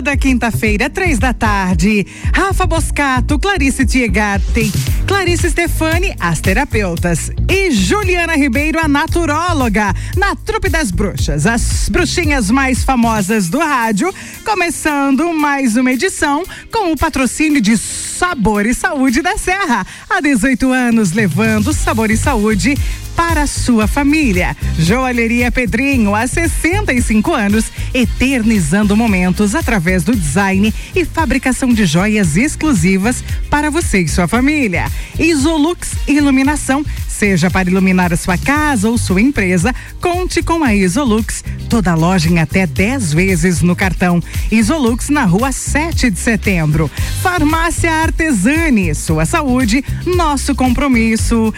Toda quinta-feira, três da tarde. Rafa Boscato, Clarice Tiegarten, Clarice Stefani, as terapeutas. E Juliana Ribeiro, a naturóloga. Na Trupe das Bruxas, as bruxinhas mais famosas do rádio. Começando mais uma edição com o patrocínio de Sabor e Saúde da Serra. Há 18 anos levando sabor e saúde para a sua família. Joalheria Pedrinho, há 65 anos, eternizando momentos através do design e fabricação de joias exclusivas para você e sua família. Isolux Iluminação, seja para iluminar a sua casa ou sua empresa, conte com a Isolux. Toda loja em até 10 vezes no cartão. Isolux na rua 7 de setembro. Farmácia Artesani, sua saúde, nosso compromisso.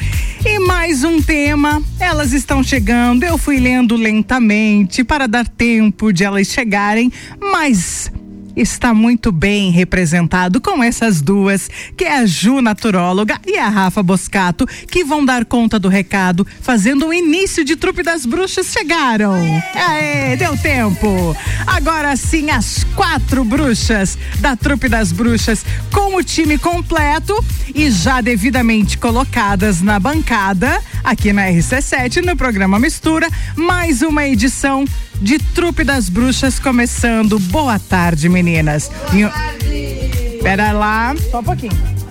E mais um tema, elas estão chegando. Eu fui lendo lentamente para dar tempo de elas chegarem, mas está muito bem representado com essas duas, que é a Ju Naturóloga e a Rafa Boscato, que vão dar conta do recado, fazendo o início de Trupe das Bruxas chegaram. Aê, deu tempo. Agora sim, as quatro bruxas da Trupe das Bruxas, com o time completo e já devidamente colocadas na bancada, aqui na RC7, no programa Mistura, mais uma edição de Trupe das Bruxas começando. Boa tarde, meninas. Boa tarde. Pera lá, só um pouquinho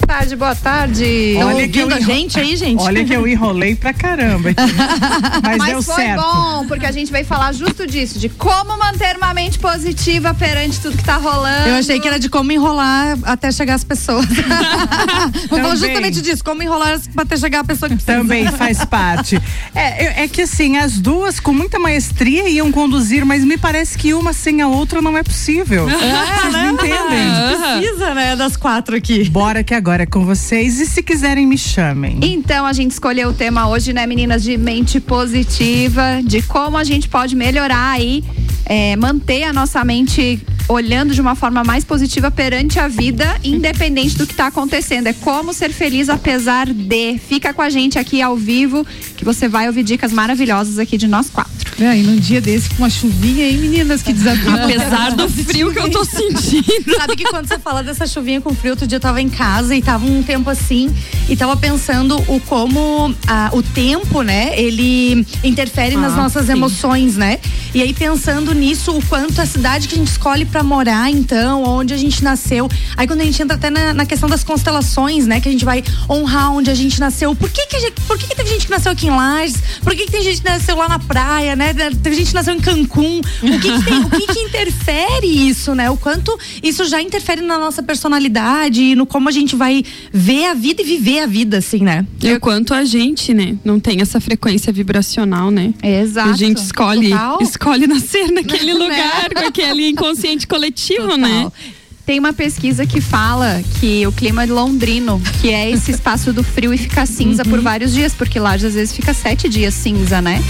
tarde, boa tarde. Olha que eu a gente aí, gente. Olha que eu enrolei pra caramba. Aqui. Mas, Mas deu foi certo. bom, porque a gente vai falar justo disso, de como manter uma mente positiva perante tudo que tá rolando. Eu achei que era de como enrolar até chegar as pessoas. Vou falar justamente disso, como enrolar até chegar a pessoa que precisa. Também faz parte. É, é que assim, as duas com muita maestria iam conduzir, mas me parece que uma sem a outra não é possível. É, Vocês não entendem? Precisa, né, das quatro aqui. Bora que agora é com vocês e se quiserem me chamem. Então a gente escolheu o tema hoje, né, meninas, de mente positiva, de como a gente pode melhorar aí, é, manter a nossa mente olhando de uma forma mais positiva perante a vida, independente do que está acontecendo. É como ser feliz apesar de. Fica com a gente aqui ao vivo, que você vai ouvir dicas maravilhosas aqui de nós quatro. É, e num dia desse com uma chuvinha aí, meninas, que desafio. Apesar do frio que eu tô sentindo. Sabe que quando você fala dessa chuvinha com frio, outro dia eu tava em casa e tava um tempo assim e tava pensando o como ah, o tempo, né, ele interfere ah, nas nossas sim. emoções, né? E aí pensando nisso, o quanto a cidade que a gente escolhe para morar, então, onde a gente nasceu. Aí quando a gente entra até na, na, questão das constelações, né, que a gente vai honrar onde a gente nasceu. Por que que, gente, por que, que teve gente que nasceu aqui em Lages? Por que, que tem gente que nasceu lá na praia, né? Teve gente que nasceu em Cancún. O que que, tem, o que que interfere isso, né? O quanto isso já interfere na nossa personalidade e no como a gente vai ver a vida e viver a vida, assim, né? E o quanto a gente, né, não tem essa frequência vibracional, né? Exato. A gente escolhe, escolhe nascer naquele lugar, com aquele inconsciente coletivo, Total. né? Tem uma pesquisa que fala que o clima londrino, que é esse espaço do frio e fica cinza uhum. por vários dias, porque lá às vezes fica sete dias cinza, né?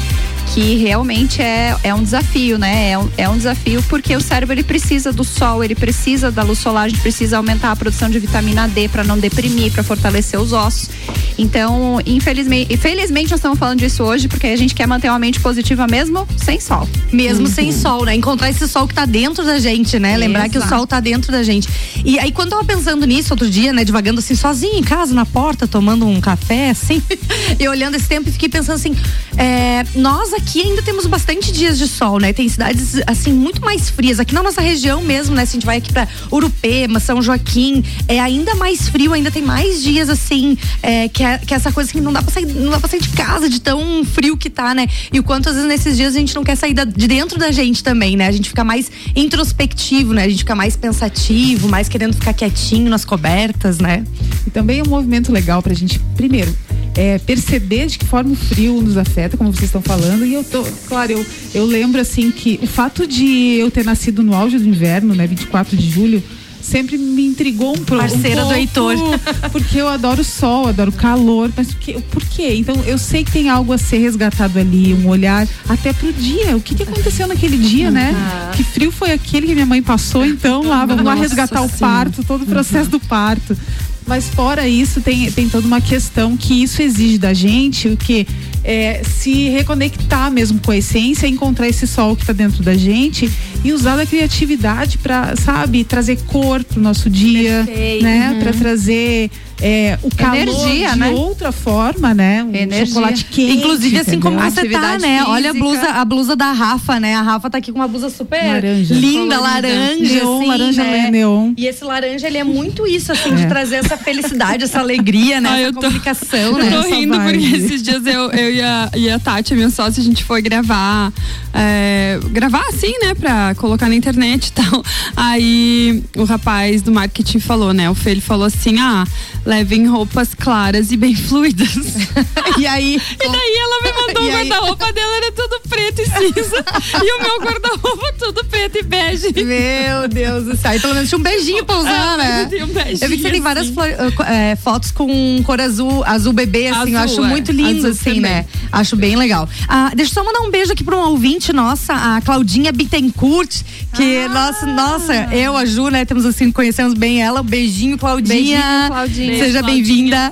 Que realmente é, é um desafio, né? É um, é um desafio porque o cérebro ele precisa do sol, ele precisa da luz solar, a gente precisa aumentar a produção de vitamina D para não deprimir, para fortalecer os ossos. Então, infelizmente, infelizmente nós estamos falando disso hoje porque a gente quer manter uma mente positiva mesmo sem sol. Mesmo uhum. sem sol, né? Encontrar esse sol que tá dentro da gente, né? Lembrar Exato. que o sol tá dentro da gente. E aí quando eu tava pensando nisso outro dia, né, devagando assim sozinho em casa na porta, tomando um café assim, e olhando esse tempo e fiquei pensando assim, é, nós aqui ainda temos bastante dias de sol, né? Tem cidades assim muito mais frias. Aqui na nossa região mesmo, né? Se a gente vai aqui para Urupema, São Joaquim, é ainda mais frio, ainda tem mais dias assim, é, que, é, que é essa coisa que não dá para sair, não dá para sair de casa de tão frio que tá, né? E o quanto às vezes nesses dias a gente não quer sair da, de dentro da gente também, né? A gente fica mais introspectivo, né? A gente fica mais pensativo, mais querendo ficar quietinho nas cobertas, né? E também é um movimento legal pra gente, primeiro, é, perceber de que forma o frio nos afeta, como vocês estão falando. E eu tô, claro, eu, eu lembro assim que o fato de eu ter nascido no auge do inverno, né, 24 de julho, sempre me intrigou um, Parceira um pouco, do Heitor. Porque eu adoro sol, adoro calor, mas por quê? por quê? Então eu sei que tem algo a ser resgatado ali, um olhar até pro dia. O que, que aconteceu naquele dia, né? Que frio foi aquele que minha mãe passou, então lá, vamos Nossa, lá resgatar sim. o parto, todo o processo uhum. do parto. Mas fora isso, tem, tem toda uma questão que isso exige da gente, o que é, se reconectar mesmo com a essência, encontrar esse sol que está dentro da gente e usar da criatividade para, sabe, trazer cor pro nosso dia, Perfeito. né? Uhum. Para trazer é, o calor Energia, de né? outra forma, né? Um Energia. chocolate quente. Inclusive, assim entendeu? como você tá, né? Olha a blusa, a blusa da Rafa, né? A Rafa tá aqui com uma blusa super Laranja. linda, Colorida. laranja, Neon, assim, laranja né? neon. E esse laranja, ele é muito isso, assim, de É. trazer essa felicidade, essa alegria, né? Ah, essa eu tô- comunicação, Eu né? tô Essa rindo porque esses dias eu, eu e, a, e a Tati, a minha sócia, a gente foi gravar. é, gravar assim, né? Pra colocar na internet e tal. Aí o rapaz do marketing falou, né? O Fê, ele falou assim: ah, levem roupas claras e bem fluidas. E aí, E daí ela me mandou o aí? guarda-roupa dela, era tudo preto e cinza. e o meu guarda-roupa tudo preto e bege. meu Deus do céu. E pelo menos tinha um beijinho pra usar, Ah, né? tem um beijinho, Eu vi que você tem várias assim. flor- é, fotos com cor azul, azul bebê, assim, eu Azul, acho é. muito lindo, Azul assim, também. né? Acho bem legal. Ah, deixa eu só mandar um beijo aqui pra um ouvinte nossa, a Claudinha Bittencourt, que, Ah. nossa, nossa, eu, a Ju, né, temos assim, conhecemos bem ela. Um beijinho, Claudinha. Beijinho, Claudinha. Seja bem-vinda.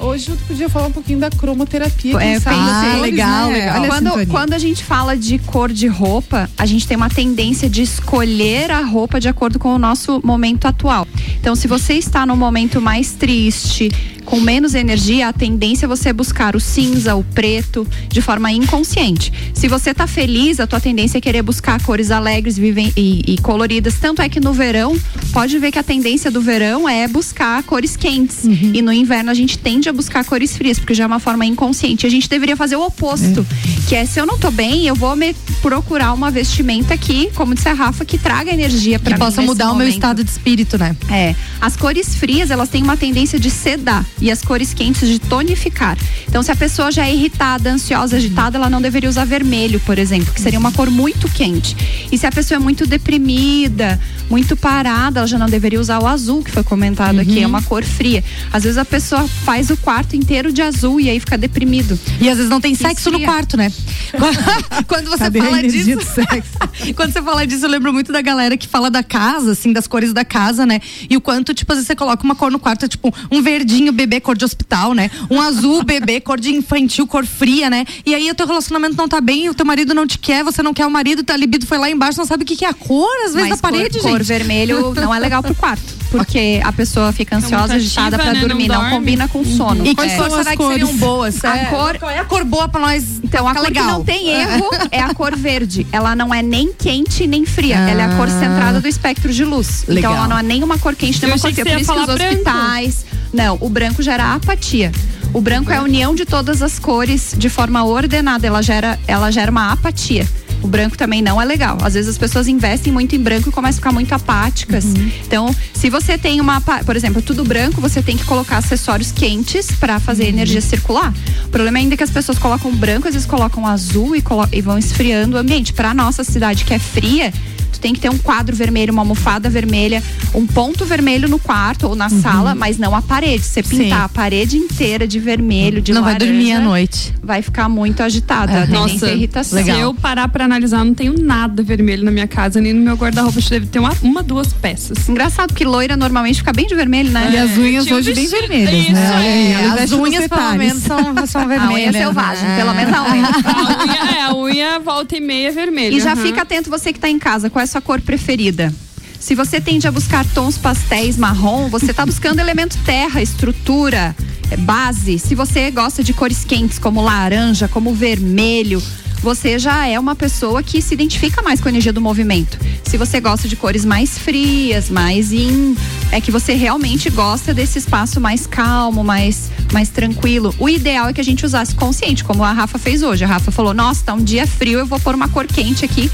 Hoje eu podia falar um pouquinho da cromoterapia. É, pensei. Ah, legal, né? legal. Olha a Quando, quando a gente fala de cor de roupa, a gente tem uma tendência de escolher a roupa de acordo com o nosso momento atual. Então, se você está no momento mais triste, com menos energia, a tendência é você buscar o cinza, o preto, de forma inconsciente. Se você tá feliz, a tua tendência é querer buscar cores alegres vivem- e, e coloridas. Tanto é que no verão, pode ver que a tendência do verão é buscar cores quentes. E no inverno a gente tende a buscar cores frias, porque já é uma forma inconsciente. A gente deveria fazer o oposto, que é se eu não tô bem, eu vou me procurar uma vestimenta que, como disse a Rafa, que traga energia para Que mim. possa nesse mudar o meu momento. estado de espírito, né? É, as cores frias, elas têm uma tendência de sedar e as cores quentes de tonificar. Então, se a pessoa já é irritada, ansiosa, agitada, ela não deveria usar vermelho, por exemplo, que seria uma cor muito quente. E se a pessoa é muito deprimida, muito parada, ela já não deveria usar o azul, que foi comentado aqui, é uma cor fria. Às vezes a pessoa faz o quarto inteiro de azul e aí fica deprimido. E às vezes não tem sexo no Esfria. quarto, né? Quando você Cadê fala disso. Quando você fala disso, eu lembro muito da galera que fala da casa, assim, das cores da casa, né? E o quanto, tipo, às vezes você coloca uma cor no quarto, é tipo um verdinho bebê cor de hospital, né? Um azul bebê cor de infantil, cor fria, né? E aí o teu relacionamento não tá bem, o teu marido não te quer, você não quer o marido, tua libido foi lá embaixo, não sabe o que, que é a cor, às vezes, Mas da parede, cor, cor gente. vermelho não é legal pro quarto. Porque a pessoa fica ansiosa, muito agitada pra né? Não dormir. Não, dorme. combina com sono. E É. quais cores são as será que cores? seriam boas? A É, cor- Qual é a cor boa pra nós? Então, a cor legal? que não tem erro é a cor verde. Ela não é nem quente nem fria. Ela é a cor Ah. centrada do espectro de luz. Legal. Então, ela não é nem uma cor quente nem Eu uma cor achei que fria. Por você isso ia que os falar branco. hospitais. Não, o branco gera apatia. O branco é a união de todas as cores de forma ordenada. Ela gera, ela gera uma apatia. O branco também não é legal. Às vezes as pessoas investem muito em branco e começam a ficar muito apáticas. Então, se você tem uma, por exemplo, tudo branco, você tem que colocar acessórios quentes para fazer a energia circular. O problema ainda é que as pessoas colocam branco, às vezes colocam azul e, colo- e vão esfriando o ambiente. Para nossa cidade que é fria, tu tem que ter um quadro vermelho, uma almofada vermelha, um ponto vermelho no quarto ou na sala, mas não a parede. Se você pintar Sim. a parede inteira de vermelho, de Não vai laranja, dormir à noite. vai ficar muito agitada. A tendência Nossa, irritação. se eu parar pra analisar, não tenho nada vermelho na minha casa, nem no meu guarda-roupa. Deve ter uma, uma, duas peças. Engraçado que loira normalmente fica bem de vermelho, né? E as unhas tinha um hoje bem vestido- vermelhas, Isso, né? É. As nos unhas, pelo menos, são, são A vermelhas. unha é selvagem, né? pelo menos a unha. A unha, é, a unha volta e meia é vermelha. E já aham. fica atento você que tá em casa, qual é a sua cor preferida? Se você tende a buscar tons pastéis marrom, você tá buscando elemento terra, estrutura, é, base. Se você gosta de cores quentes como laranja, como vermelho, você já é uma pessoa que se identifica mais com a energia do movimento. Se você gosta de cores mais frias, mais in, é que você realmente gosta desse espaço mais calmo, mais mais tranquilo. O ideal é que a gente usasse consciente, como a Rafa fez hoje. A Rafa falou: "Nossa, tá um dia frio, eu vou pôr uma cor quente aqui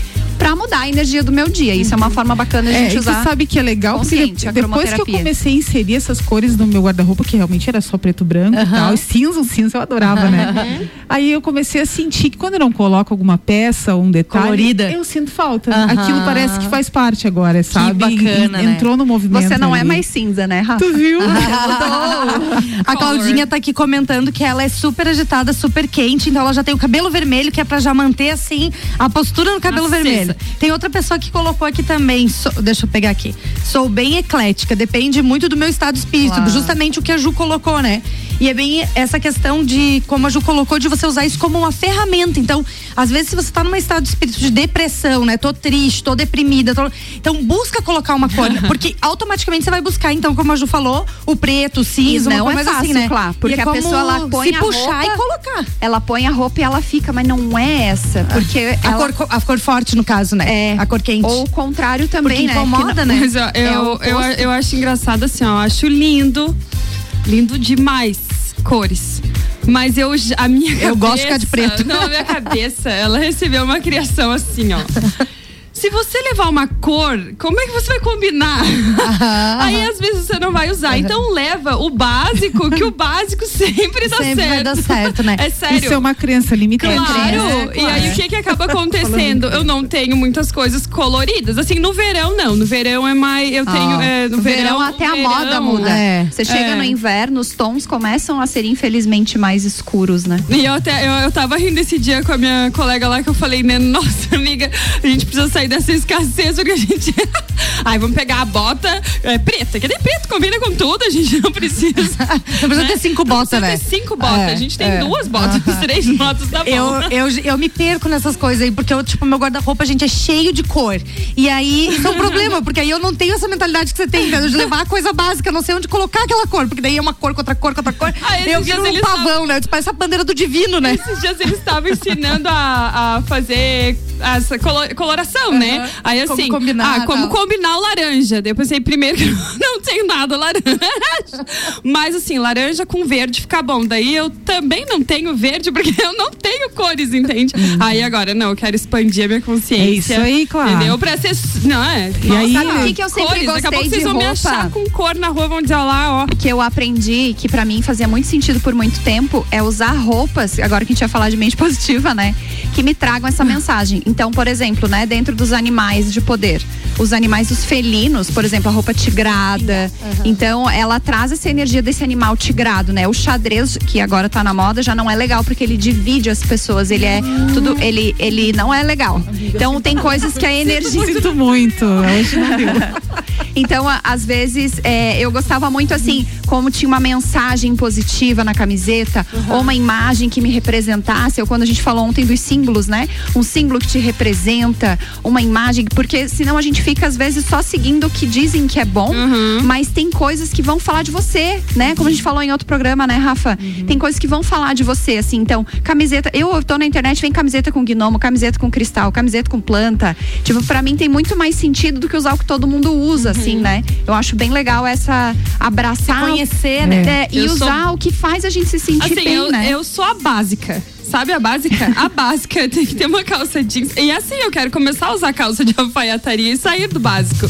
pra mudar a energia do meu dia". Isso é uma forma bacana de a É, gente e você usar. sabe que é legal, porque depois que eu comecei a inserir essas cores no meu guarda-roupa, que realmente era só preto e branco e tal, e cinza, cinza eu adorava, né? Aí eu comecei a sentir que quando eu não coloco alguma peça ou um detalhe, Colorida. eu sinto falta. Aquilo parece que faz parte agora, sabe? bacana, En- né? Entrou no movimento. Você não é ali. mais cinza, né, Rafa? Tu viu? A Claudinha tá aqui comentando que ela é super agitada, super quente, então ela já tem o cabelo vermelho, que é pra já manter assim a postura no cabelo vermelho. Tem outra pessoa que colocou aqui também, deixa eu pegar aqui. Sou bem eclética, depende muito do meu estado de espírito, Claro. justamente o que a Ju colocou, né? E é bem essa questão de, como a Ju colocou, de você usar isso como uma ferramenta. Então, às vezes, se você tá num estado de espírito de depressão, né? Tô triste, tô deprimida. Tô... Então, busca colocar uma cor. porque automaticamente você vai buscar, então, como a Ju falou, o preto, o cinza, não uma é coisa fácil, assim, né? claro, porque é a pessoa, ela põe se a puxar roupa- e colocar. Ela põe a roupa e ela fica, mas não é essa. Porque A, ela, cor, a cor forte, no caso, né? É. A cor quente. Ou o contrário também, Porque né? incomoda, não- né? Mas ó, É eu, o eu, oposto. eu acho engraçado assim, ó. Eu acho lindo. Lindo demais cores. Mas eu já- a minha Eu gosto de ficar de cabeça- preto. Não, a minha cabeça, ela recebeu uma criação assim, ó. Se você levar uma cor, como é que você vai combinar? Aí às vezes você não vai usar. Então leva o básico, que o básico sempre dá Sempre certo. vai dar certo, né? É sério. Isso é uma criança limitante. Claro! né? E aí o que que acaba acontecendo? Eu não tenho muitas coisas coloridas. Assim, no verão não. No verão é mais. Eu tenho. é, no verão, verão, até a verão, moda muda. é. Você chega É. no inverno, os tons começam a ser infelizmente mais escuros, né? E eu até eu, eu tava rindo esse dia com a minha colega lá que eu falei, né, nossa amiga, a gente precisa sair dessa escassez porque a gente. Ai, vamos pegar a bota é, preta, que nem preto, combina com tudo, a gente não precisa. Não precisa ter cinco botas, Precisa né? ter cinco botas. É, a gente tem é. duas botas, três botas, bom. Eu, eu, eu me perco nessas coisas aí, porque eu, tipo, meu guarda-roupa, gente, é cheio de cor. E aí, isso é um problema, porque aí eu não tenho essa mentalidade que você tem, entendeu? De levar a coisa básica, eu não sei onde colocar aquela cor, porque daí é uma cor com outra cor com outra cor. Ah, esses eu viro um pavão, né? Parece a bandeira do divino, né? Esses dias eles estavam ensinando a, a fazer essa colo- coloração, né? Aí Como assim, combinar, ah, como tal. combinar o laranja. Daí eu pensei, primeiro que não tenho nada laranja. Mas assim, laranja com verde fica bom. Daí eu também não tenho verde, porque eu não tenho cores, entende? Aí agora, não, eu quero expandir a minha consciência. É isso aí, claro. Entendeu? Pra ser. Não, é. E aí- Sabe o que, que eu sempre cores. Daqui a pouco gostei vocês de vão me roupa? achar com cor na rua, vão dizer, ó lá, ó. que eu aprendi, que pra mim fazia muito sentido por muito tempo, é usar roupas, agora que a gente ia falar de mente positiva, né? Que me tragam essa mensagem. Então, por exemplo, né, dentro dos animais de poder, os animais dos felinos, por exemplo, a roupa tigrada. Então, ela traz essa energia desse animal tigrado, né? O xadrez, que agora tá na moda, já não é legal porque ele divide as pessoas, ele é tudo, ele ele não é legal. Então, tem coisas que a energia Sinto muito. Hoje não deu. então, a- às vezes, é, eu gostava muito assim, como tinha uma mensagem positiva na camiseta, ou uma imagem que me representasse, ou quando a gente falou ontem dos símbolos, né? Um símbolo que te representa, uma imagem, porque senão a gente fica, às vezes, só seguindo o que dizem que é bom, mas tem coisas que vão falar de você, né? Como a gente falou em outro programa, né, Rafa? Tem coisas que vão falar de você, assim. Então, camiseta, eu tô na internet, vem camiseta com gnomo, camiseta com cristal, camiseta com planta. Tipo, pra mim tem muito mais sentido do que usar o que todo mundo usa, assim, né? Eu acho bem legal essa abraçar. Conhecer, né? é, e Eu sou- usar o que faz a gente se sentir Assim, bem, eu, né? eu sou a básica. Sabe a básica? A básica tem que ter uma calça jeans. E assim, eu quero começar a usar calça de alfaiataria e sair do básico.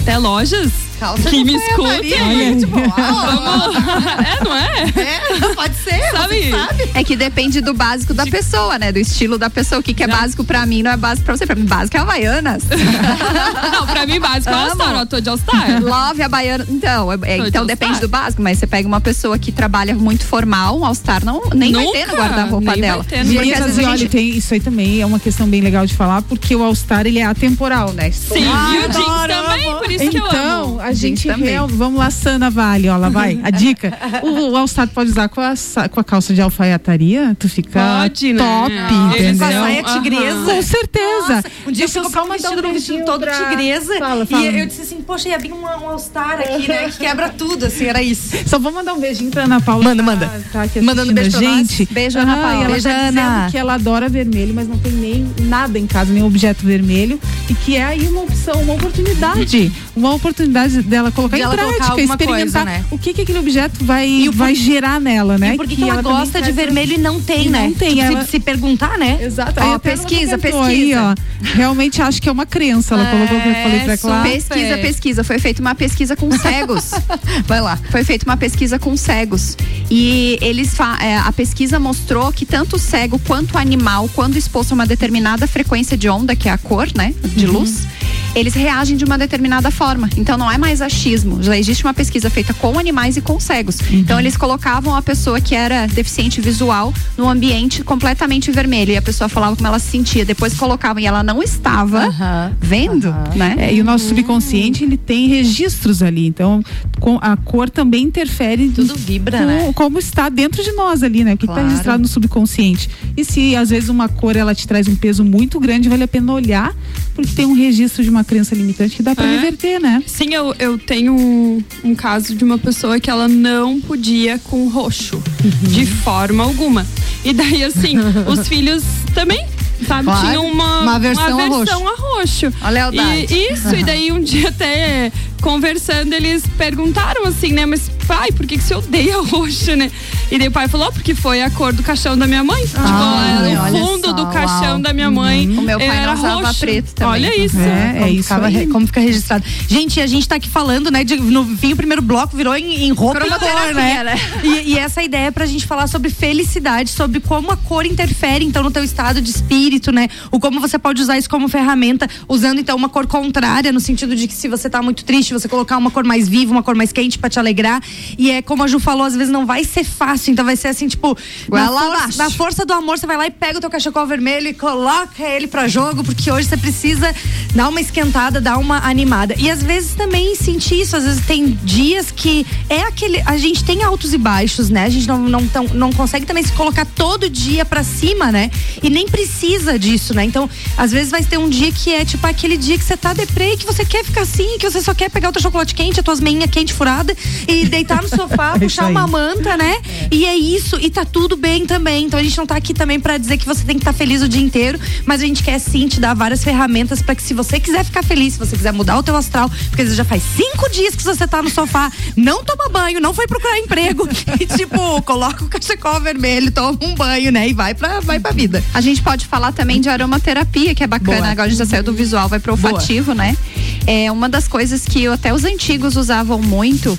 Até lojas Calça que de me tipo, uau. Vamos. É, não é? É, pode ser, Sabe? você sabe. É que depende do básico da pessoa, né? Do estilo da pessoa. O que, que é básico pra mim não é básico pra você. Pra mim, básico é Havaianas. Não, pra mim, básico é Amo. All-Star. Eu tô de All-Star. Love a baiana. Então, é- é- de então All-Star. depende do básico, mas você pega uma pessoa que trabalha muito formal, um All-Star não, nem vai ter no Nunca, guarda-roupa dela. ter, Porque nem às vezes e a olha, gente tem, isso aí também é uma questão bem legal de falar, porque o All-Star ele é atemporal, né? Sim, Ah, e o jeans também, por isso que eu Então, amo. A gente também. real, vamos lá, Sana Vale, ó, lá vai, a dica. O, o All-Star pode usar com a, com a calça de alfaiataria, tu fica Pode, né? top, Ah, Com a entendeu? saia tigresa. Com certeza. Nossa, um dia eu fui comprar um só vestido, um todo pra- tigresa. Fala, fala. E eu disse assim, poxa, ia vir um, um All-Star aqui, né? Que quebra tudo, assim, era isso. Só vou mandar um beijinho pra Ana Paula. Manda, tá- manda. Tá aqui Mandando beijo pra nós. gente. Beijo, Ana Ah, Paula. e ela Beijo, tá Ana. dizendo que ela adora vermelho, mas não tem nem nada em casa, nenhum objeto vermelho. E que é aí uma opção, uma oportunidade. Uma oportunidade dela colocar De em ela prática, experimentar coisa, né? o que, que aquele objeto vai, E por- vai gerar nela, né? E por que, que ela, também gosta de vermelho e não tem, E né? não tem, Tipo, ela- se, se perguntar, né? Exato. Ó, ela pesquisa, pesquisa. Aí, ó, realmente acho que é uma crença. Ela colocou que eu falei pra. Clara. Pesquisa, pesquisa. Foi feita uma pesquisa com cegos. Vai lá. Foi feita uma pesquisa com cegos. E eles fa- é, a pesquisa mostrou que tanto o cego quanto o animal, quando exposto a uma determinada frequência de onda, que é a cor, né? De luz, eles reagem de uma determinada forma. Então não é mais achismo. Já existe uma pesquisa feita com animais e com cegos. Uhum. Então eles colocavam a pessoa que era deficiente visual no ambiente completamente vermelho e a pessoa falava como ela se sentia. Depois colocavam e ela não estava uhum. vendo, né? É, e o nosso subconsciente ele tem registros ali. Então a cor também interfere. Tudo vibra, com, né? Como está dentro de nós ali, né? O que está claro. registrado no subconsciente. E se às vezes uma cor ela te traz um peso muito grande, vale a pena olhar, porque tem um registro de uma crença limitante que dá para é. reverter, né? Sim, eu, eu tenho um, caso de uma pessoa que ela não podia com roxo, uhum. de forma alguma. E daí, assim, os filhos também sabe? Claro. Tinha uma, uma versão, uma versão a roxo. A roxo. A lealdade. E, isso, e daí um dia até conversando, eles perguntaram assim, né? Mas pai, por que, que você odeia roxo, né? E daí o pai falou, porque foi a cor do caixão da minha mãe. Tipo, ah, tipo, era o fundo só, do caixão uau. da minha mãe. Uhum. O meu pai era não usava roxo. preto também. Olha isso. É, é isso. Ficava, como fica registrado. Gente, a gente tá aqui falando, né? De, no fim, o primeiro bloco virou em, em roupa e cor, né? né? E, e, essa ideia é pra gente falar sobre felicidade, sobre como a cor interfere, então, no teu estado de espírito, né? O como você pode usar isso como ferramenta, usando, então, uma cor contrária, no sentido de que se você tá muito triste, você colocar uma cor mais viva, uma cor mais quente para te alegrar. E é como a Ju falou, às vezes não vai ser fácil, então vai ser assim, tipo, na força, na força, do amor, você vai lá e pega o teu cachecol vermelho e coloca ele para jogo, porque hoje você precisa dar uma esquentada, dar uma animada. E às vezes também sentir isso, às vezes tem dias que é aquele, a gente tem altos e baixos, né? A gente não não, tão, não consegue também se colocar todo dia para cima, né? E nem precisa disso, né? Então, às vezes vai ter um dia que é tipo aquele dia que você tá deprê, que você quer ficar assim, que você só quer pegar o teu chocolate quente as tuas meinhas quente furada e deitar no sofá, é puxar uma manta, né? É. E é isso, e tá tudo bem também. Então a gente não tá aqui também para dizer que você tem que estar tá feliz o dia inteiro, mas a gente quer sim te dar várias ferramentas para que se você quiser ficar feliz, se você quiser mudar o teu astral, porque já faz cinco dias que você tá no sofá, não toma banho, não foi procurar emprego e tipo, coloca o cachecol vermelho, toma um banho, né? E vai pra, vai pra vida. A gente pode falar também de aromaterapia, que é bacana. Boa. Agora a gente já saiu do visual, vai pro olfativo, Boa. né? É uma das coisas que até os antigos usavam muito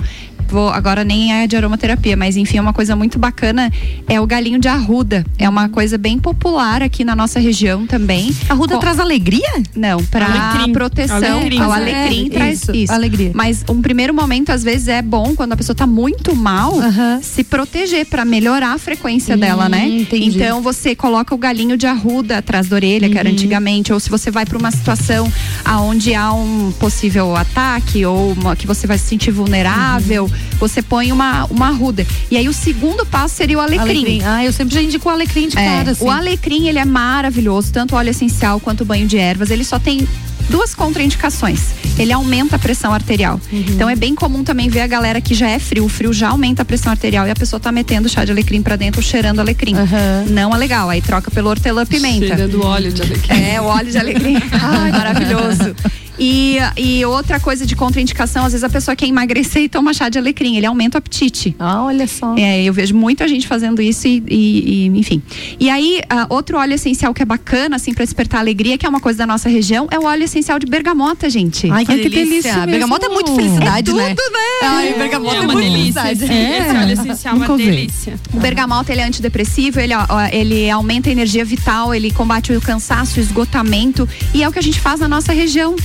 vou, agora nem é de aromaterapia, mas enfim, é uma coisa muito bacana, é o galinho de arruda. É uma coisa bem popular aqui na nossa região também. Arruda Com... traz alegria? Não, para proteção. Alecrim. O alecrim é, traz isso, isso. Alegria. Mas um primeiro momento, às vezes, é bom, quando a pessoa tá muito mal, se proteger para melhorar a frequência hum, dela, né? Entendi. Então você coloca o galinho de arruda atrás da orelha, uhum. que era uhum. antigamente, ou se você vai para uma situação aonde há um possível ataque ou uma, que você vai se sentir vulnerável, uhum você põe uma, uma arruda. E aí o segundo passo seria o alecrim. alecrim. Ah, eu sempre já indico o alecrim de é, cara. Assim. O alecrim, ele é maravilhoso, tanto o óleo essencial quanto o banho de ervas. Ele só tem duas contraindicações. Ele aumenta a pressão arterial. Uhum. Então é bem comum também ver a galera que já é frio. O frio já aumenta a pressão arterial e a pessoa tá metendo chá de alecrim pra dentro, cheirando alecrim. Uhum. Não é legal. Aí troca pelo hortelã-pimenta. Cheira do óleo de alecrim. É, o óleo de alecrim. Ai, maravilhoso. E, e outra coisa de contraindicação, às vezes a pessoa quer emagrecer e toma chá de alecrim, ele aumenta o apetite. Ah, olha só. É, eu vejo muita gente fazendo isso e, e, e enfim. E aí, uh, outro óleo essencial que é bacana, assim, para despertar alegria, que é uma coisa da nossa região, é o óleo essencial de bergamota, gente. Ai, que, Ai, que delícia. delícia bergamota é muito felicidade, é tudo, né? né? Ai, bergamota é, é uma delícia. É. Esse óleo essencial é uma delícia. O bergamota, ele é antidepressivo, ele, ele aumenta a energia vital, ele combate o cansaço, o esgotamento, e é o que a gente faz na nossa região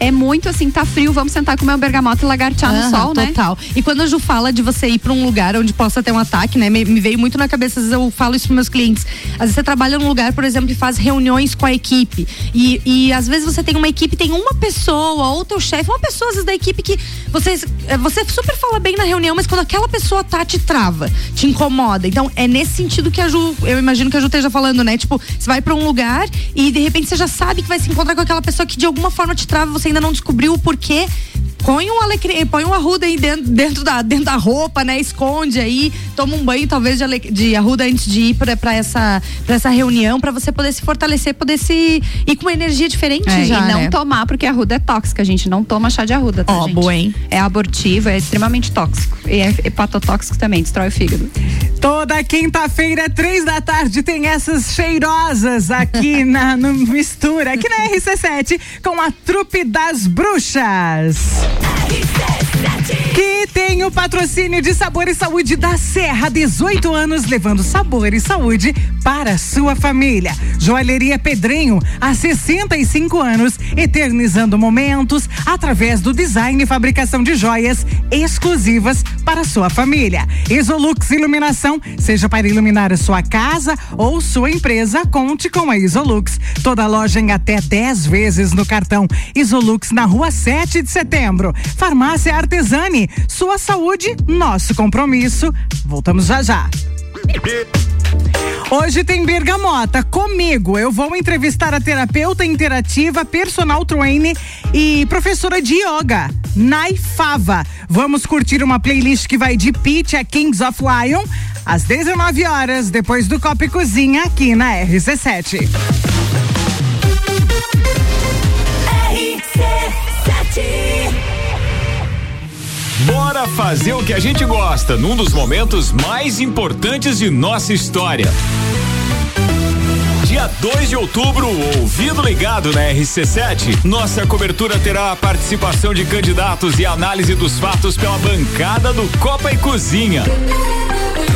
é muito assim, tá frio, vamos sentar comer um bergamota e lagartear no sol, né? Total. E quando a Ju fala de você ir para um lugar onde possa ter um ataque, né? Me, me, veio muito na cabeça, às vezes eu falo isso para meus clientes. Às vezes você trabalha num lugar, por exemplo, e faz reuniões com a equipe. E, e às vezes você tem uma equipe, tem uma pessoa, ou teu chefe, uma pessoa, às vezes, da equipe que você, eh, você super fala bem na reunião, mas quando aquela pessoa tá, te trava, te incomoda. Então, é nesse sentido que a Ju, eu imagino que a Ju esteja falando, né? Tipo, você vai para um lugar e de repente você já sabe que vai se encontrar com aquela pessoa que de alguma forma te trava, você ainda não descobriu o porquê põe um alecrim, põe uma arruda aí dentro, dentro, da, dentro da roupa, né? Esconde aí, toma um banho talvez de, ale, de arruda antes de ir pra, pra, essa, pra essa reunião, para você poder se fortalecer, poder se ir com uma energia diferente é, já. E não né? tomar, porque a arruda é tóxica, a gente não toma chá de arruda, tá? Ó, boa, hein? É abortivo, é extremamente tóxico. E é hepatotóxico também, destrói o fígado. Toda quinta-feira, três da tarde, tem essas cheirosas aqui na no Mistura, aqui na RC7, com a trupe das bruxas. Que tem o patrocínio de Sabor e Saúde da Serra, 18 anos levando sabor e saúde para sua família. Joalheria Pedrinho, há 65 anos, eternizando momentos através do design e fabricação de joias exclusivas para sua família. Isolux Iluminação, seja para iluminar a sua casa ou sua empresa, conte com a Isolux. Toda loja em até 10 vezes no cartão. Isolux na rua 7 de setembro. Farmácia Artesani, sua saúde, nosso compromisso. Voltamos já já. Hoje tem Bergamota comigo. Eu vou entrevistar a terapeuta interativa, personal trainer e professora de yoga, Nai Fava. Vamos curtir uma playlist que vai de Peach a Kings of Lion às 19 horas, depois do Copa e Cozinha aqui na RC7. Bora fazer o que a gente gosta num dos momentos mais importantes de nossa história. Dia 2 de outubro, ouvido ligado na RC7, nossa cobertura terá a participação de candidatos e análise dos fatos pela bancada do Copa e Cozinha.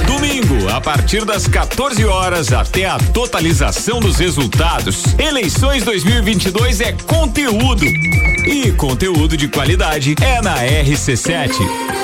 Domingo, a partir das 14 horas até a totalização dos resultados. Eleições 2022 é conteúdo. E conteúdo de qualidade é na RC7.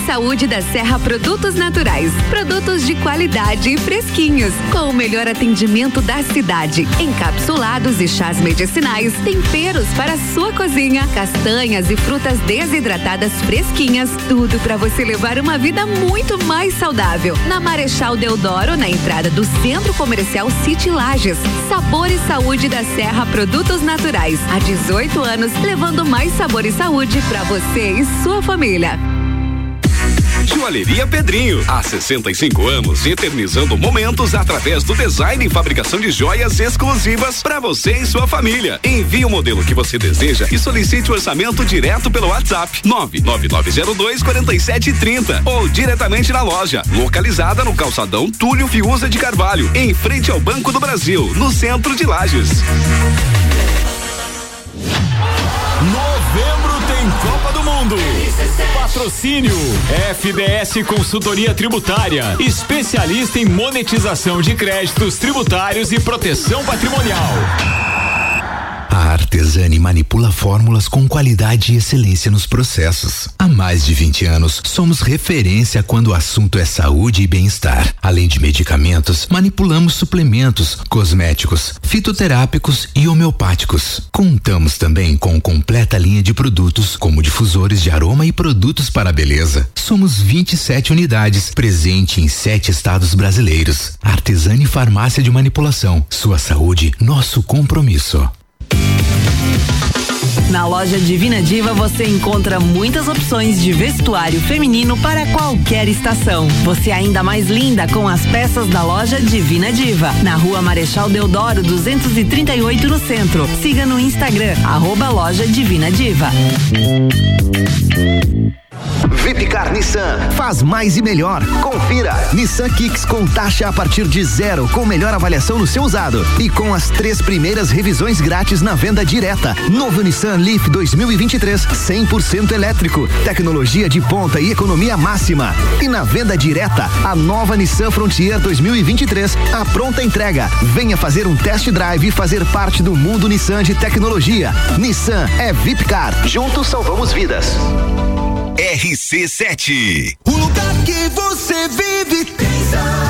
Saúde da Serra Produtos Naturais. Produtos de qualidade e fresquinhos, com o melhor atendimento da cidade. Encapsulados e chás medicinais, temperos para sua cozinha, castanhas e frutas desidratadas fresquinhas, tudo para você levar uma vida muito mais saudável. Na Marechal Deodoro, na entrada do Centro Comercial City Lages. Sabor e saúde da Serra Produtos Naturais. Há 18 anos, levando mais sabor e saúde para você e sua família. Joalheria Pedrinho, há 65 anos, eternizando momentos através do design e fabricação de joias exclusivas para você e sua família. Envie o modelo que você deseja e solicite o orçamento direto pelo WhatsApp 99902 4730 ou diretamente na loja, localizada no calçadão Túlio Fiuza de Carvalho, em frente ao Banco do Brasil, no centro de Lages. Mundo. Patrocínio FDS Consultoria Tributária, especialista em monetização de créditos tributários e proteção patrimonial. A Artesani manipula fórmulas com qualidade e excelência nos processos. Há mais de 20 anos, somos referência quando o assunto é saúde e bem-estar. Além de medicamentos, manipulamos suplementos, cosméticos, fitoterápicos e homeopáticos. Contamos também com completa linha de produtos, como difusores de aroma e produtos para a beleza. Somos 27 unidades, presente em sete estados brasileiros. Artesani Farmácia de Manipulação. Sua saúde, nosso compromisso. Na loja Divina Diva você encontra muitas opções de vestuário feminino para qualquer estação. Você é ainda mais linda com as peças da loja Divina Diva. Na rua Marechal Deodoro 238 no centro. Siga no Instagram, arroba loja Divina Diva. Vipcar Nissan faz mais e melhor. Confira. Nissan Kicks com taxa a partir de zero, com melhor avaliação no seu usado e com as três primeiras revisões grátis na venda direta. Novo Nissan Leaf 2023 100% elétrico, tecnologia de ponta e economia máxima. E na venda direta, a nova Nissan Frontier 2023, a pronta entrega. Venha fazer um test drive e fazer parte do mundo Nissan de tecnologia. Nissan é Vipcar. Juntos salvamos vidas. RC7. O lugar que você vive pensa.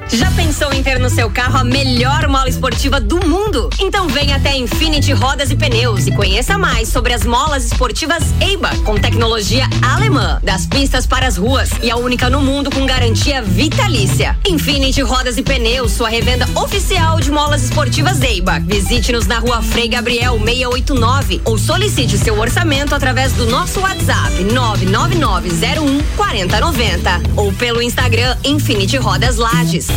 Já pensou em ter no seu carro a melhor mola esportiva do mundo? Então venha até Infinity Rodas e Pneus e conheça mais sobre as molas esportivas EIBA, com tecnologia alemã, das pistas para as ruas e a única no mundo com garantia vitalícia. Infinity Rodas e Pneus, sua revenda oficial de molas esportivas EIBA. Visite-nos na rua Frei Gabriel 689 ou solicite seu orçamento através do nosso WhatsApp 99901 4090 ou pelo Instagram Infinity Rodas Lages.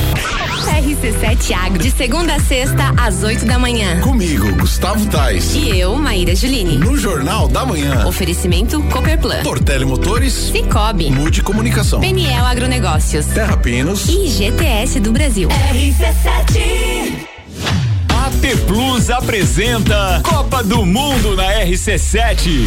RC7 Agro, de segunda a sexta, às 8 da manhã. Comigo, Gustavo Tais. E eu, Maíra Juline. No Jornal da Manhã. Oferecimento Copperplan. Portele Motores. Cicobi. Mude Comunicação. Peniel Agronegócios. Terra Pinos. E GTS do Brasil. RC7 AT Plus apresenta Copa do Mundo na RC7.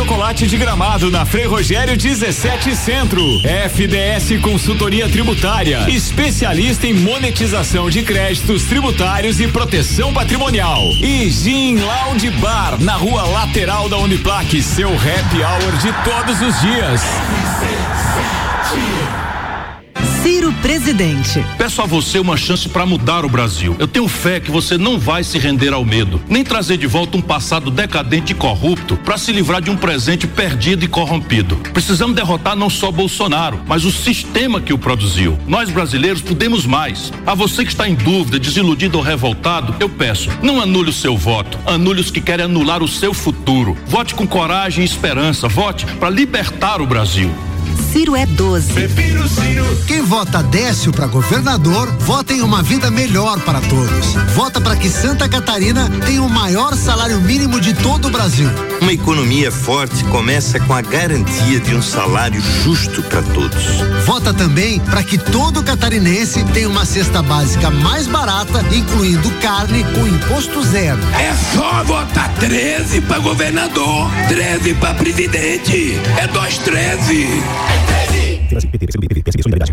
de gramado na Frei Rogério 17 Centro. FDS Consultoria Tributária, especialista em monetização de créditos tributários e proteção patrimonial. E Gin Lounge Bar, na rua lateral da Uniplaque, seu happy hour de todos os dias. Ciro Presidente. Peço a você uma chance para mudar o Brasil. Eu tenho fé que você não vai se render ao medo, nem trazer de volta um passado decadente e corrupto para se livrar de um presente perdido e corrompido. Precisamos derrotar não só Bolsonaro, mas o sistema que o produziu. Nós brasileiros podemos mais. A você que está em dúvida, desiludido ou revoltado, eu peço, não anule o seu voto, anule os que querem anular o seu futuro. Vote com coragem e esperança. Vote para libertar o Brasil. Ciro é 12. Prefiro Ciro. Quem vota Décio para governador, vota em uma vida melhor para todos. Vota para que Santa Catarina tenha o maior salário mínimo de todo o Brasil. Uma economia forte começa com a garantia de um salário justo para todos. Vota também para que todo catarinense tenha uma cesta básica mais barata, incluindo carne com imposto zero. É só votar 13 para governador, 13 para presidente. É 213.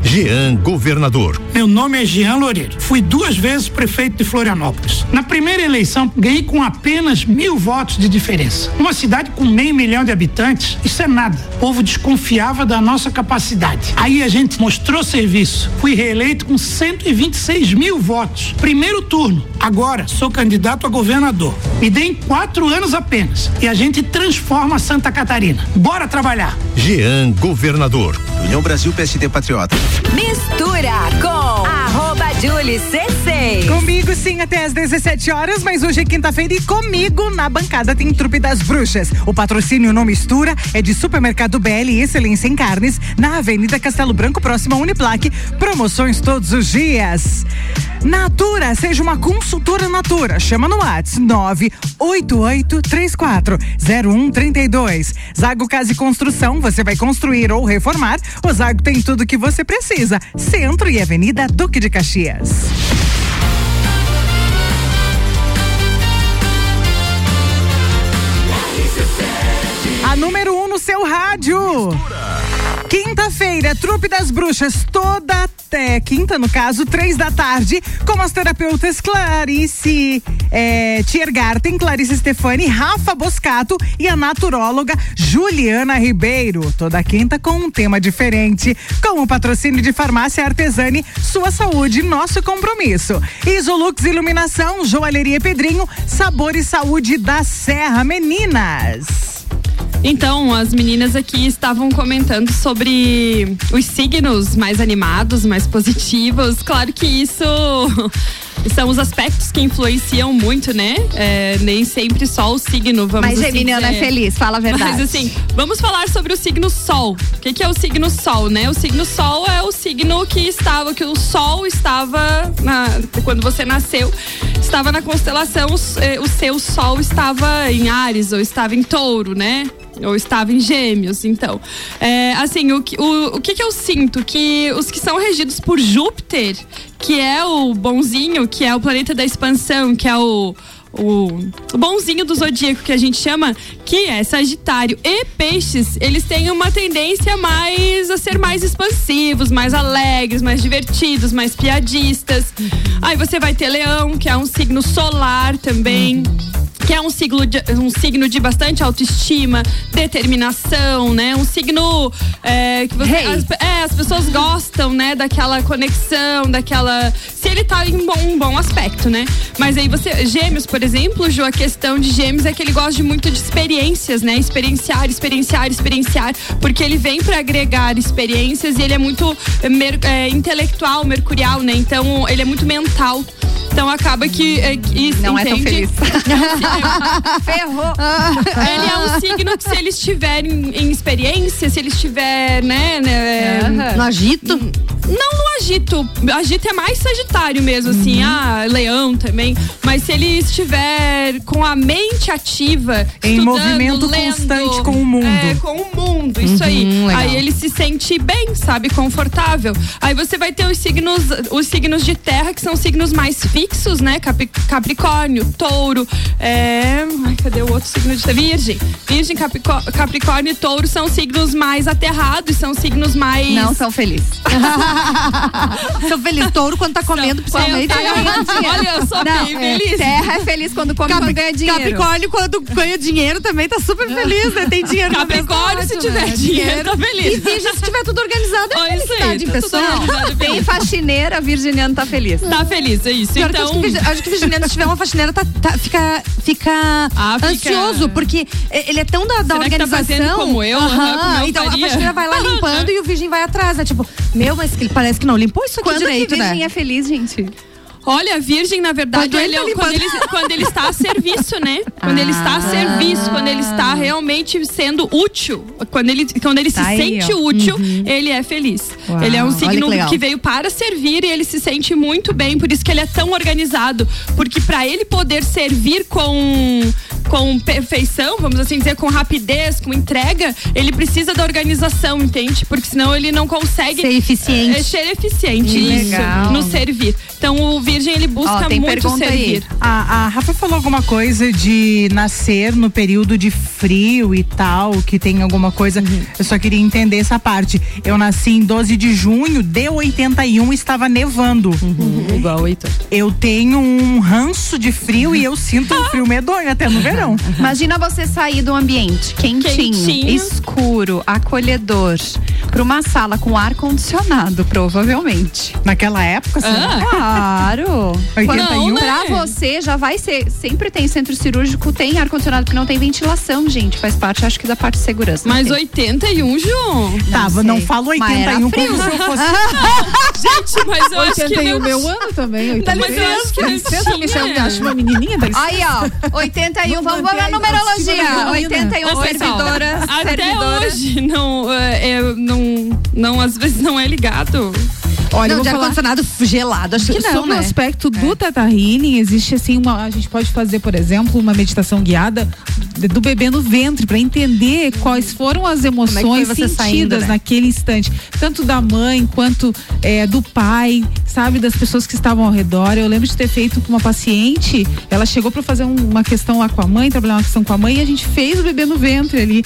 Jean Governador. Meu nome é Jean Loureiro. Fui duas vezes prefeito de Florianópolis. Na primeira eleição, ganhei com apenas mil votos de diferença. Uma cidade com meio milhão de habitantes, isso é nada. O povo desconfiava da nossa capacidade. Aí a gente mostrou serviço. Fui reeleito com 126 mil votos. Primeiro turno. Agora sou candidato a governador. Me deem quatro anos apenas. E a gente transforma Santa Catarina. Bora trabalhar. Jean Governador. União Brasil PSD Patriota. Mistura com arroba Julie CC. Comigo sim até às 17 horas, mas hoje é quinta-feira e comigo na bancada tem Trupe das Bruxas. O patrocínio não mistura é de Supermercado BL Excelência em Carnes, na Avenida Castelo Branco, próximo à Uniplaque. Promoções todos os dias. Natura, seja uma consultora Natura. Chama no WhatsApp 98834 0132. Zago Casa e Construção, você vai construir ou reformar. O Zago tem tudo que você precisa. Centro e Avenida Duque de Caxias. A número 1 um no seu rádio. Quinta-feira, Trupe das Bruxas, toda até quinta, no caso, três da tarde, com as terapeutas Clarice é, Tiergarten, Clarice Stefani, Rafa Boscato e a naturóloga Juliana Ribeiro. Toda quinta com um tema diferente, com o patrocínio de Farmácia Artesani, sua saúde, nosso compromisso. Isolux Iluminação, Joalheria Pedrinho, Sabor e Saúde da Serra, meninas. Então, as meninas aqui estavam comentando sobre os signos mais animados, mais positivos. Claro que isso são os aspectos que influenciam muito, né? É, nem sempre só o signo, vamos Mas assim geminiano é feliz, fala a verdade. Mas assim, vamos falar sobre o signo Sol. O que, que é o signo Sol, né? O signo Sol é o signo que estava, que o Sol estava na- quando você nasceu, estava na constelação, o, eh, o seu Sol estava em Ares ou estava em Touro, né? Ou estava em Gêmeos, então. É, assim, o, o, o que, que eu sinto? Que os que são regidos por Júpiter, que é o bonzinho, que é o planeta da expansão, que é o, o, bonzinho do zodíaco que a gente chama, que é Sagitário e Peixes, eles têm uma tendência mais a ser mais expansivos, mais alegres, mais divertidos, mais piadistas. Aí você vai ter Leão, que é um signo solar também. Que é um signo, de, um signo de bastante autoestima, determinação, né? Um signo é, que você. As, é, as pessoas gostam, né? Daquela conexão, daquela. Se ele tá em bom, um bom aspecto, né? Mas aí você. Gêmeos, por exemplo, Ju, a questão de gêmeos é que ele gosta de muito de experiências, né? Experienciar, experienciar, experienciar. Porque ele vem pra agregar experiências e ele é muito é, é, intelectual, mercurial, né? Então ele é muito mental. Então acaba que. É, que- Não é tão entende? feliz. Ferrou. Ele é um signo que se ele estiver em, experiência, se ele estiver, né, né no agito? Não no agito. Agito é mais sagitário mesmo, assim, ah, leão também. Mas se ele estiver com a mente ativa, Em movimento lendo, constante com o mundo. É, com o mundo, isso aí. Uhum, legal. Aí ele se sente bem, sabe, confortável. Aí você vai ter os signos, os signos de terra, que são signos mais fixos, né? Capri- Capricórnio, touro, é... Ai, cadê o outro signo de? Virgem. Virgem, Capricó- Capricórnio e touro são signos mais aterrados, são signos mais... Não são felizes. São felizes. Touro quando tá comendo, principalmente. eu- eu- olha, eu sou Não, bem é, feliz. Terra é feliz quando come Capri- quando ganha dinheiro. Capricórnio, quando ganha dinheiro, também tá super feliz, né? Tem dinheiro Capricórnio, se tiver né? dinheiro, tá feliz. E Virgem, se tiver tudo organizado, é Olha aí, felicidade em tá tudo pessoa. organizado, bem. Tem faxineira, virginiano tá feliz. Tá feliz, é isso. Pior que então... acho, que, acho que o virginiano, se tiver uma faxineira, tá, tá- fica, fica Ah, fica- ansioso, porque ele é tão da, da que tá organização. fazendo como eu? Aham, Aham, como eu então faria? a faxineira vai lá limpando e o virgem vai atrás, né? Tipo, meu, mas parece que não limpou isso aqui Quando direito, que virgem né? é feliz, gente? Olha, a virgem, na verdade, Quando ele é- tá quando, ele, limpando. quando ele está a serviço, né? Quando ele está a serviço, quando ele está realmente sendo útil, quando ele, quando ele Tá se aí, sente ó. útil, ele é feliz. Uau, ele é um que signo legal. que, veio para servir e ele se sente muito bem, por isso que ele é tão organizado. Porque para ele poder servir com, com perfeição, vamos assim dizer, com rapidez, com entrega, ele precisa da organização, entende? Porque senão ele não consegue Ser eficiente. é, ser eficiente Que isso, legal. no servir. Então o virgem ele busca Ó, tem muito aí. servir. A, a Rafa falou alguma coisa de nascer no período de frio e tal, que tem alguma coisa. Eu só queria entender essa parte. Eu nasci em 12 de junho de 81, estava nevando. Igual o Heitor. Eu tenho um ranço de frio e eu sinto um frio medonho até no verão. Imagina você sair do ambiente quentinho, Quentinho. escuro, acolhedor, pra uma sala com ar condicionado, provavelmente. Naquela época, assim, Claro. 81? Não, pra você já vai ser. Sempre tem centro cirúrgico, tem ar condicionado, porque não tem ventilação, gente. Faz parte, acho que da parte de segurança. Mas não tem. 81, Ju? Tava, não sei. falo Mas era 81 frio. como se eu fosse. Gente, mas eu acho que 81 não... meu ano também, Dá licença, que não licença, tinha. Michel, me acha uma menininha, licença. Aí, ó, 81, vamos pra a numerologia. autoestima 81, Ô, pessoal, servidoras, Até servidoras. hoje não, é, é, não, não, às vezes não é ligado. Olha, Não, de ar-condicionado gelado, acho que não, Sobre né? o aspecto do Teta Healing, existe assim uma. A gente pode fazer, por exemplo, uma meditação guiada do bebê no ventre para entender quais foram as emoções foi você sentidas saindo, né? naquele instante, tanto da mãe quanto é, do pai, sabe, das pessoas que estavam ao redor. Eu lembro de ter feito com uma paciente, ela chegou para fazer um- uma questão lá com a mãe, trabalhar uma questão com a mãe e a gente fez o bebê no ventre ali.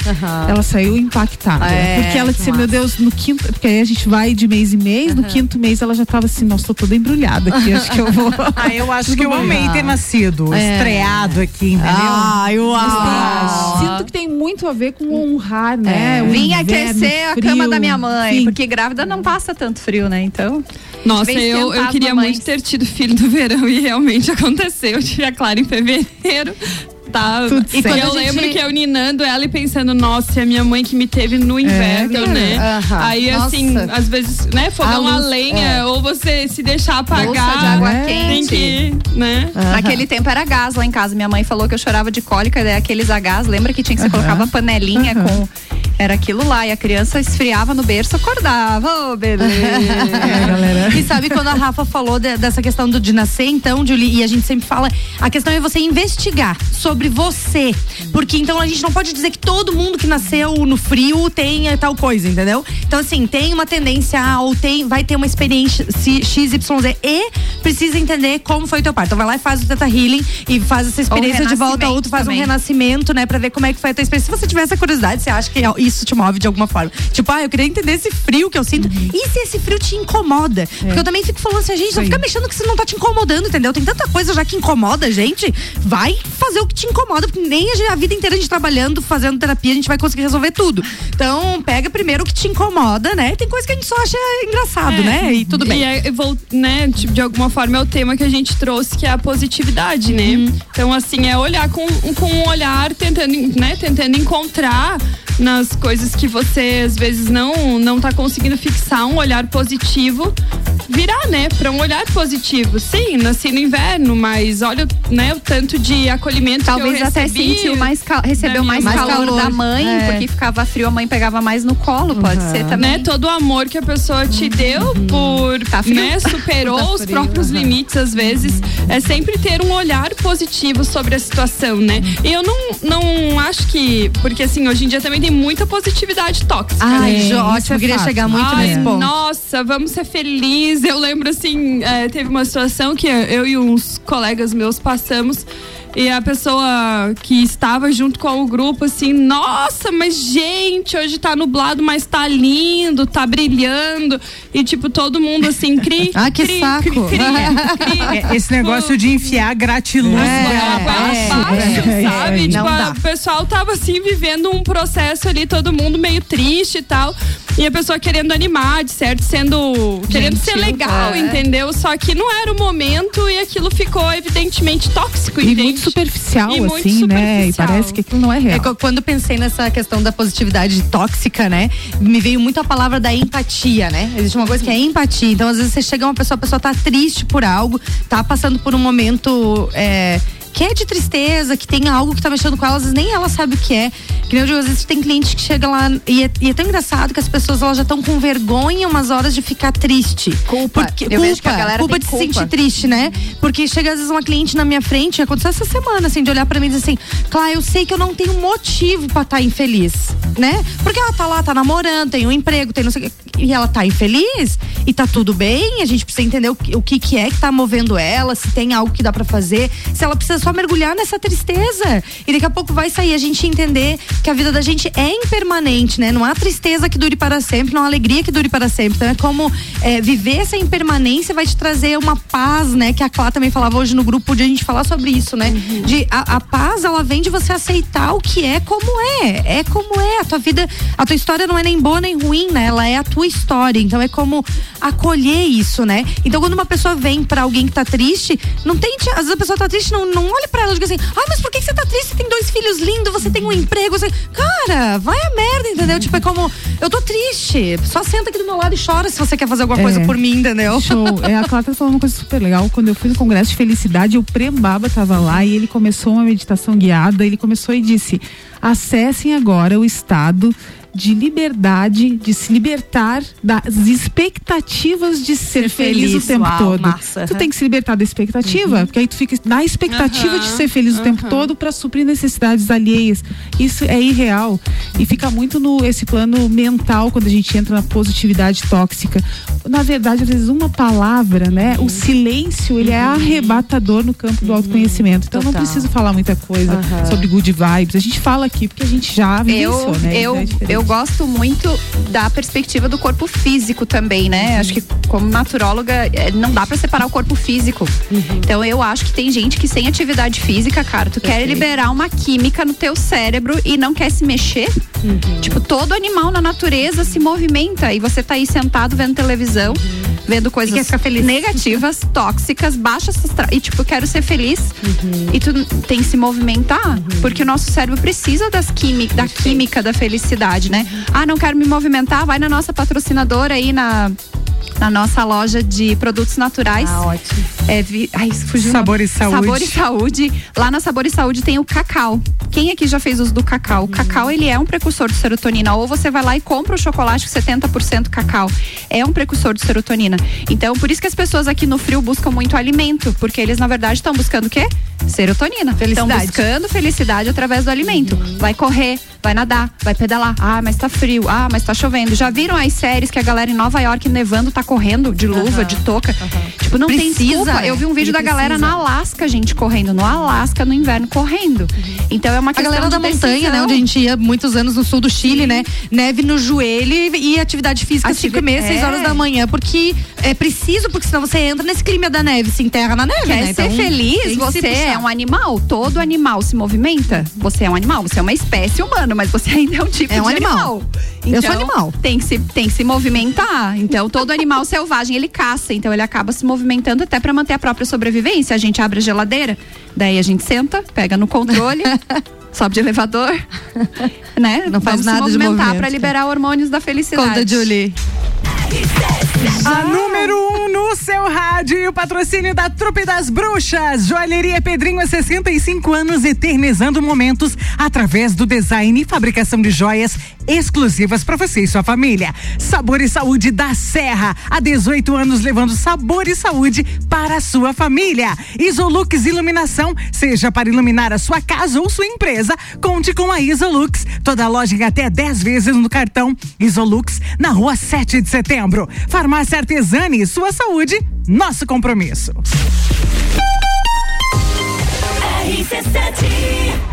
Ela saiu impactada, É, porque ela disse: Meu. Deus, no quinto, porque aí a gente vai de mês em mês, no quinto mês ela já tava assim, nossa, tô toda embrulhada aqui, acho que eu vou. Ah, eu acho que eu amei ter nascido, É. estreado aqui, entendeu? Ai, uau! Ah. Sinto que tem muito a ver com honrar, né? O Vim inverno, aquecer a cama da minha mãe, enfim. porque grávida não passa tanto frio, né? Então. Nossa, eu, eu queria mamães. muito ter tido filho no verão e realmente aconteceu. Eu tive a Clara em fevereiro. Tá. Tudo e certo. eu gente- lembro que eu ninando ela e pensando, nossa, é a minha mãe que me teve no inverno, cara. né? Aí, assim, Nossa. às vezes, né, fogão A a, luz, lenha, é. ou você se deixar apagar. Bolsa de água Tem quente. que, né? Naquele tempo era gás lá em casa. Minha mãe falou que eu chorava de cólica, daí aqueles a gás. Lembra que tinha que você colocava panelinha com. Era aquilo lá. E a criança esfriava no berço, acordava. Ô, beleza. E sabe quando a Rafa falou de- dessa questão do, de nascer, então, Julie, e a gente sempre fala, a questão é você investigar sobre você. Porque então a gente não pode dizer que todo mundo que nasceu no frio tem eh, tal coisa, entendeu? Então, assim, tem uma tendência ou tem, vai ter uma experiência XYZ e precisa entender como foi o teu parto. Então vai lá e faz o Teta Healing e faz essa experiência de volta, ou tu faz também. um renascimento, né, pra ver como é que foi a tua experiência. Se você tiver essa curiosidade, você acha que isso te move de alguma forma. Tipo, ah, eu queria entender esse frio que eu sinto. E se esse frio te incomoda? Porque eu também fico falando assim, gente, não fica mexendo que você não tá te incomodando, entendeu? Tem tanta coisa já que incomoda a gente. Vai fazer o que te incomoda, porque nem a, vida inteira a gente trabalhando, fazendo terapia, a gente vai conseguir resolver tudo. Então, pega primeiro o que te incomoda, né? Tem coisa que a gente só acha engraçado, É. né? E tudo bem. E é, vou, né, tipo, de alguma forma é o tema que a gente trouxe, que é a positividade, né? Uhum. Então, assim, é olhar com, com um olhar, tentando, né, tentando encontrar nas coisas que você às vezes não, não tá conseguindo fixar um olhar positivo, virar, né, pra um olhar positivo. Sim, nasci no inverno, mas olha, né, o tanto de acolhimento Talvez até recebi sentiu mais recebeu minha mais, mãe. calor, da mãe, É. porque ficava frio, a mãe pegava mais no colo, pode ser também. Né, todo o amor que a pessoa te deu por, frio? né, superou Tá os próprios aham. limites às vezes, é sempre ter um olhar positivo sobre a situação, né? E eu não, não acho que, porque assim, hoje em dia também tem muita positividade tóxica. Ai, né? Ótimo, eu queria chegar muito Ai, nesse ponto. Nossa, vamos ser felizes. Eu lembro assim, é, teve uma situação que eu e uns colegas meus passamos. E a pessoa que estava junto com o grupo, assim, nossa, mas gente, hoje tá nublado, mas tá lindo, tá brilhando. E tipo, todo mundo assim, cri. Ah, que cri, saco. cri, cri, cri. É, Esse negócio de enfiar gratiluz É, abaixo, abaixo, né? sabe? É, tipo, não a- dá. o pessoal tava assim vivendo um processo ali, todo mundo meio triste e tal. E a pessoa querendo animar, de certo, sendo. querendo ser Gentil, legal, é. entendeu? Só que não era o momento e aquilo ficou evidentemente tóxico, E entende? Superficial, E assim, né? E superficial. parece que aquilo não é real. É, quando pensei nessa questão da positividade tóxica, né? Me veio muito a palavra da empatia, né? Existe uma coisa que é empatia. Então, às vezes, você chega uma pessoa, a pessoa tá triste por algo, tá passando por um momento. é, que é de tristeza, que tem algo que tá mexendo com ela, às vezes nem ela sabe o que é. Que nem eu digo, às vezes tem cliente que chega lá e é, e é tão engraçado que as pessoas elas já estão com vergonha umas horas de ficar triste. Culpa. Porque, Eu culpa, vejo que a galera culpa de se culpa. sentir triste, né? Porque chega às vezes uma cliente na minha frente, aconteceu essa semana, assim, de olhar pra mim e dizer assim, Clá, eu sei que eu não tenho motivo pra estar infeliz, né? Porque ela tá lá, tá namorando, tem um emprego, tem não sei o que, e ela tá infeliz e tá tudo bem, a gente precisa entender o o que que é que tá movendo ela, se tem algo que dá pra fazer, se ela precisa só mergulhar nessa tristeza. E daqui a pouco vai sair a gente entender que a vida da gente é impermanente, né? Não há tristeza que dure para sempre, não há alegria que dure para sempre. Então é como é, viver essa impermanência vai te trazer uma paz, né? Que a Clá também falava hoje no grupo de a gente falar sobre isso, né? De a, a paz, ela vem de você aceitar o que é como é. É como é. A tua vida, a tua história não é nem boa nem ruim, né? Ela é a tua história. Então é como acolher isso, né? Então quando uma pessoa vem pra alguém que tá triste, não tente. Às vezes a pessoa tá triste, não, não olhe pra ela e diga assim: ah, mas por que você tá triste? Você tem dois filhos lindos, você tem um emprego. Você... Cara, vai a merda, entendeu? Tipo, é como, eu tô triste. Só senta aqui do meu lado e chora se você quer fazer alguma coisa É. por mim, entendeu? Show. É, a Clara tá falando uma coisa super legal. Quando eu fui no Congresso de Felicidade, o Prembaba tava lá e ele começou uma meditação guiada. Ele começou e disse: acessem agora o estado de liberdade, de se libertar das expectativas de ser, feliz, feliz. o tempo Uau, todo. massa. Tu tem que se libertar da expectativa, porque aí tu fica na expectativa de Aham, ser feliz o tempo todo para suprir necessidades alheias. Isso é irreal e fica muito no esse plano mental quando a gente entra na positividade tóxica. Na verdade, às vezes uma palavra, né? O silêncio, ele é arrebatador no campo do autoconhecimento. Então não Total. preciso falar muita coisa sobre good vibes. A gente fala aqui porque a gente já vivenciou, Eu, né? eu, É diferente. Eu gosto muito da perspectiva do corpo físico também, né? Acho que como naturóloga, eh, não dá pra separar o corpo físico. Então eu acho que tem gente que sem atividade física, cara, tu quer liberar uma química no teu cérebro e não quer se mexer. Tipo, todo animal na natureza se movimenta e você tá aí sentado vendo televisão. vendo coisas negativas, tóxicas, baixas. E tipo, quero ser feliz. E tu tem que se movimentar, porque o nosso cérebro precisa das química, da química da felicidade, né? Ah, não quero me movimentar, vai na nossa patrocinadora aí na na nossa loja de produtos naturais. Ah, ótimo. É, vi, ai, fugiu Sabor e Saúde. Sabor e Saúde. Lá na Sabor e Saúde tem o cacau. Quem aqui já fez uso do cacau? O cacau, ele é um precursor de serotonina. Ou você vai lá e compra o chocolate com 70% cacau. É um precursor de serotonina. Então, por isso que as pessoas aqui no frio buscam muito alimento. Porque eles, na verdade, estão buscando o quê? Serotonina. Estão Felicidade. buscando felicidade através do alimento. Vai correr, vai nadar, vai pedalar. Ah, mas tá frio. Ah, mas tá chovendo. Já viram as séries que a galera em Nova York nevando tá correndo de luva, de touca? Tipo, não tem Precisa, desculpa. né? Eu vi um vídeo Ele da galera precisa. na Alasca, gente, correndo. No Alasca, no inverno, correndo. Então é uma A questão galera de da montanha, decisão. né? Onde a gente ia muitos anos no sul do Chile, né? Neve no joelho e atividade física Ativi- 5 e meia, 6 é. horas da manhã. Porque é preciso, porque senão você entra nesse clima da neve, se enterra na neve, Quer né? ser Então, tem feliz? Você é um animal. Todo animal se movimenta. Você é um animal. Você é uma espécie humana, mas você ainda é um tipo É um de animal. Então, Eu sou animal. Tem que, se, tem que se movimentar. Então, todo animal selvagem, ele caça. Então, ele acaba se movimentando até pra manter a própria sobrevivência. A gente abre a geladeira, daí a gente senta, pega no controle, sobe de elevador, né? Não faz Vamos nada se movimentar movimento, pra liberar hormônios da felicidade. Conta, Julie. A número 1 um no seu rádio e o patrocínio da Trupe das Bruxas. Joalheria Pedrinho há 65 anos, eternizando momentos através do design e fabricação de joias exclusivas para você e sua família. Sabor e Saúde da Serra. Há 18 anos levando sabor e saúde para a sua família. Isolux Iluminação, seja para iluminar a sua casa ou sua empresa, conte com a Isolux. Toda loja em até 10 vezes no cartão Isolux, na rua 7 de setembro. Farmácia Artesani, sua saúde, nosso compromisso. RC7